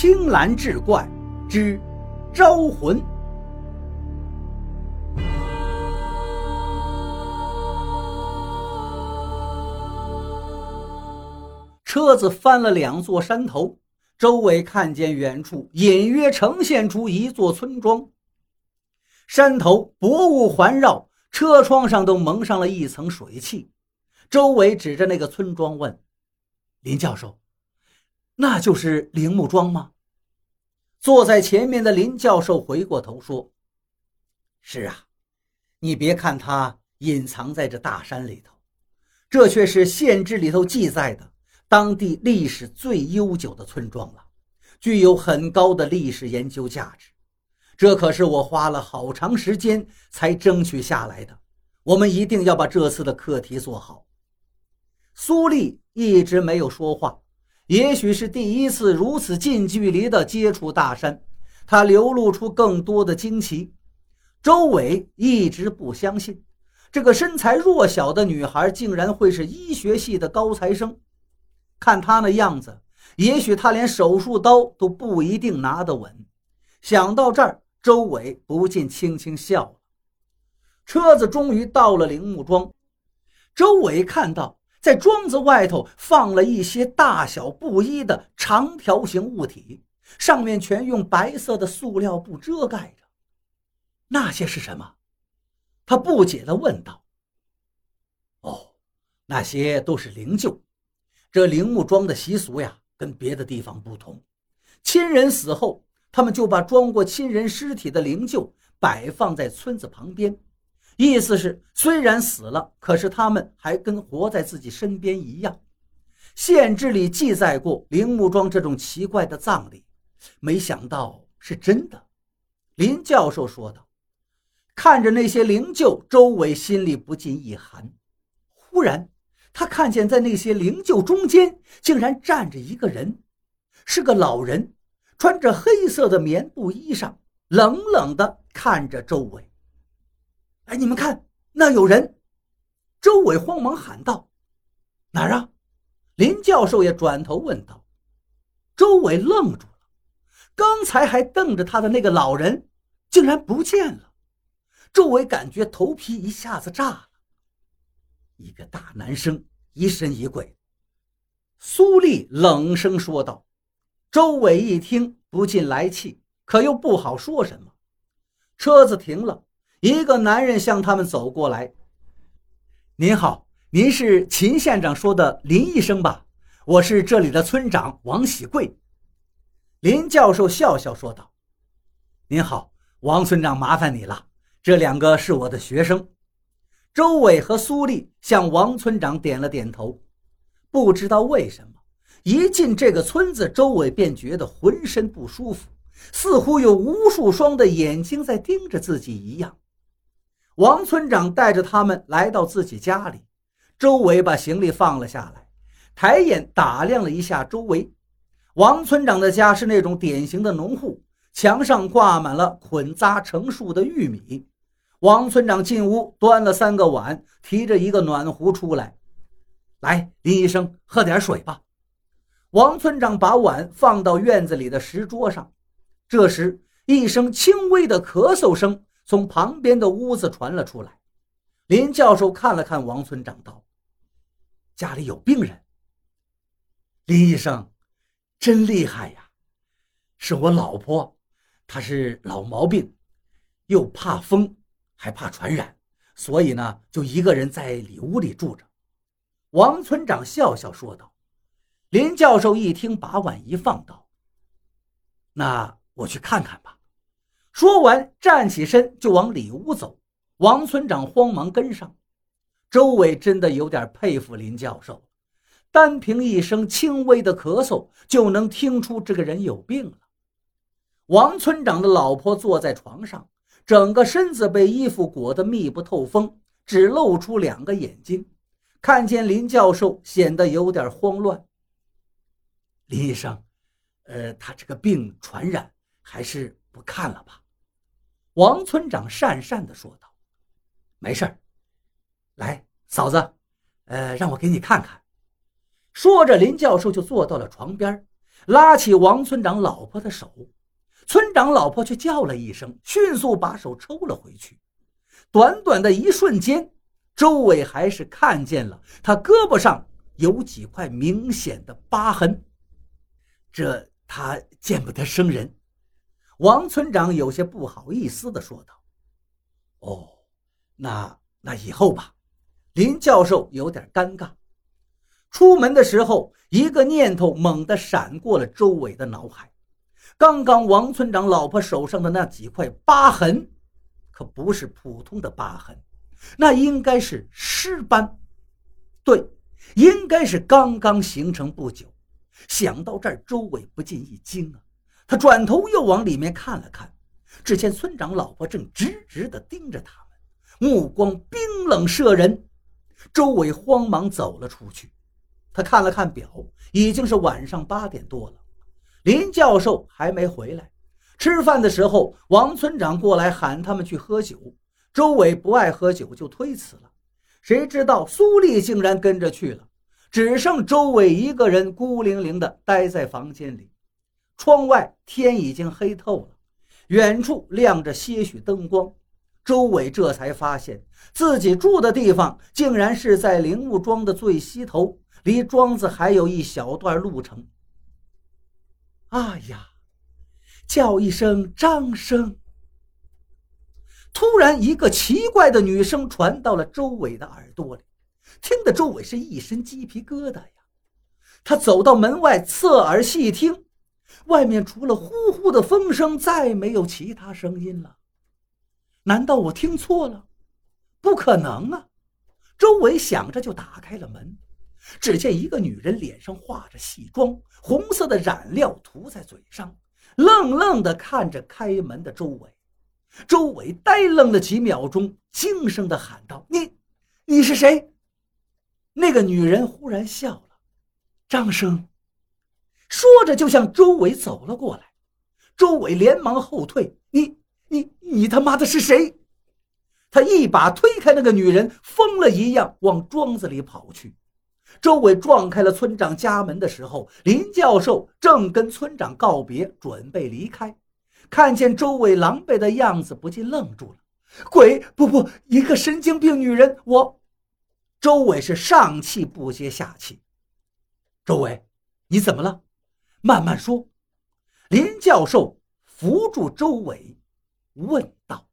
青蓝志怪之招魂。车子翻了两座山头，周围看见远处隐约呈现出一座村庄。山头薄雾环绕，车窗上都蒙上了一层水汽。周围指着那个村庄问：“林教授，那就是铃木庄吗？”坐在前面的林教授回过头说：“是啊，你别看它隐藏在这大山里头，这却是县志里头记载的。”当地历史最悠久的村庄了，具有很高的历史研究价值。这可是我花了好长时间才争取下来的。我们一定要把这次的课题做好。苏丽一直没有说话，也许是第一次如此近距离地接触大山，她流露出更多的惊奇。周伟一直不相信，这个身材弱小的女孩竟然会是医学系的高材生。看他那样子，也许他连手术刀都不一定拿得稳。想到这儿，周伟不禁轻轻笑了。车子终于到了铃木庄，周伟看到在庄子外头放了一些大小不一的长条形物体，上面全用白色的塑料布遮盖着。那些是什么？他不解地问道。“哦，那些都是灵柩。”这陵木庄的习俗呀，跟别的地方不同。亲人死后，他们就把装过亲人尸体的灵柩摆放在村子旁边，意思是虽然死了，可是他们还跟活在自己身边一样。县志里记载过铃木庄这种奇怪的葬礼，没想到是真的。林教授说道。看着那些灵柩，周伟心里不禁一寒。忽然。他看见，在那些灵柩中间，竟然站着一个人，是个老人，穿着黑色的棉布衣裳，冷冷地看着周围。哎，你们看，那有人！周伟慌忙喊道：“哪儿啊？”林教授也转头问道。周伟愣住了，刚才还瞪着他的那个老人，竟然不见了。周伟感觉头皮一下子炸了。一个大男生，疑神疑鬼。苏丽冷声说道：“周伟一听不禁来气，可又不好说什么。”车子停了，一个男人向他们走过来：“您好，您是秦县长说的林医生吧？我是这里的村长王喜贵。”林教授笑笑说道：“您好，王村长，麻烦你了。这两个是我的学生。”周伟和苏丽向王村长点了点头。不知道为什么，一进这个村子，周伟便觉得浑身不舒服，似乎有无数双的眼睛在盯着自己一样。王村长带着他们来到自己家里，周伟把行李放了下来，抬眼打量了一下周围。王村长的家是那种典型的农户，墙上挂满了捆扎成束的玉米。王村长进屋，端了三个碗，提着一个暖壶出来。来，林医生，喝点水吧。王村长把碗放到院子里的石桌上。这时，一声轻微的咳嗽声从旁边的屋子传了出来。林教授看了看王村长，道：“家里有病人。”林医生，真厉害呀！是我老婆，她是老毛病，又怕风。还怕传染，所以呢，就一个人在里屋里住着。王村长笑笑说道。林教授一听，把碗一放，道：“那我去看看吧。”说完，站起身就往里屋走。王村长慌忙跟上。周伟真的有点佩服林教授，单凭一声轻微的咳嗽，就能听出这个人有病了。王村长的老婆坐在床上。整个身子被衣服裹得密不透风，只露出两个眼睛。看见林教授，显得有点慌乱。林医生，呃，他这个病传染，还是不看了吧？王村长讪讪地说道：“没事，来，嫂子，呃，让我给你看看。”说着，林教授就坐到了床边，拉起王村长老婆的手，村长老婆却叫了一声，迅速把手抽了回去。短短的一瞬间，周伟还是看见了他胳膊上有几块明显的疤痕。这他见不得生人。王村长有些不好意思地说道：“哦，那那以后吧。”林教授有点尴尬。出门的时候，一个念头猛地闪过了周伟的脑海：刚刚王村长老婆手上的那几块疤痕。可不是普通的疤痕，那应该是尸斑。对，应该是刚刚形成不久。想到这儿，周伟不禁一惊啊！他转头又往里面看了看，只见村长老婆正直直地盯着他们，目光冰冷摄人。周伟慌忙走了出去，他看了看表，已经是晚上八点多了。林教授还没回来。吃饭的时候，王村长过来喊他们去喝酒。周伟不爱喝酒，就推辞了。谁知道苏丽竟然跟着去了，只剩周伟一个人孤零零地待在房间里。窗外天已经黑透了，远处亮着些许灯光。周伟这才发现自己住的地方竟然是在灵雾庄的最西头，离庄子还有一小段路程。哎呀！叫一声张生，突然一个奇怪的女声传到了周伟的耳朵里，听得周伟是一身鸡皮疙瘩呀。他走到门外，侧耳细听，外面除了呼呼的风声，再没有其他声音了。难道我听错了？不可能啊！周伟想着就打开了门，只见一个女人脸上画着细妆，红色的染料涂在嘴上。愣愣地看着开门的周伟，周伟呆愣了几秒钟，轻声地喊道：“你，你是谁？”那个女人忽然笑了，张生，说着就向周伟走了过来。周伟连忙后退：“你，你，你他妈的是谁？”他一把推开那个女人，疯了一样往庄子里跑去。周伟撞开了村长家门的时候，林教授正跟村长告别，准备离开。看见周伟狼狈的样子，不禁愣住了。鬼不不，一个神经病女人！我，周伟是上气不接下气。周伟，你怎么了？慢慢说。林教授扶住周伟，问道。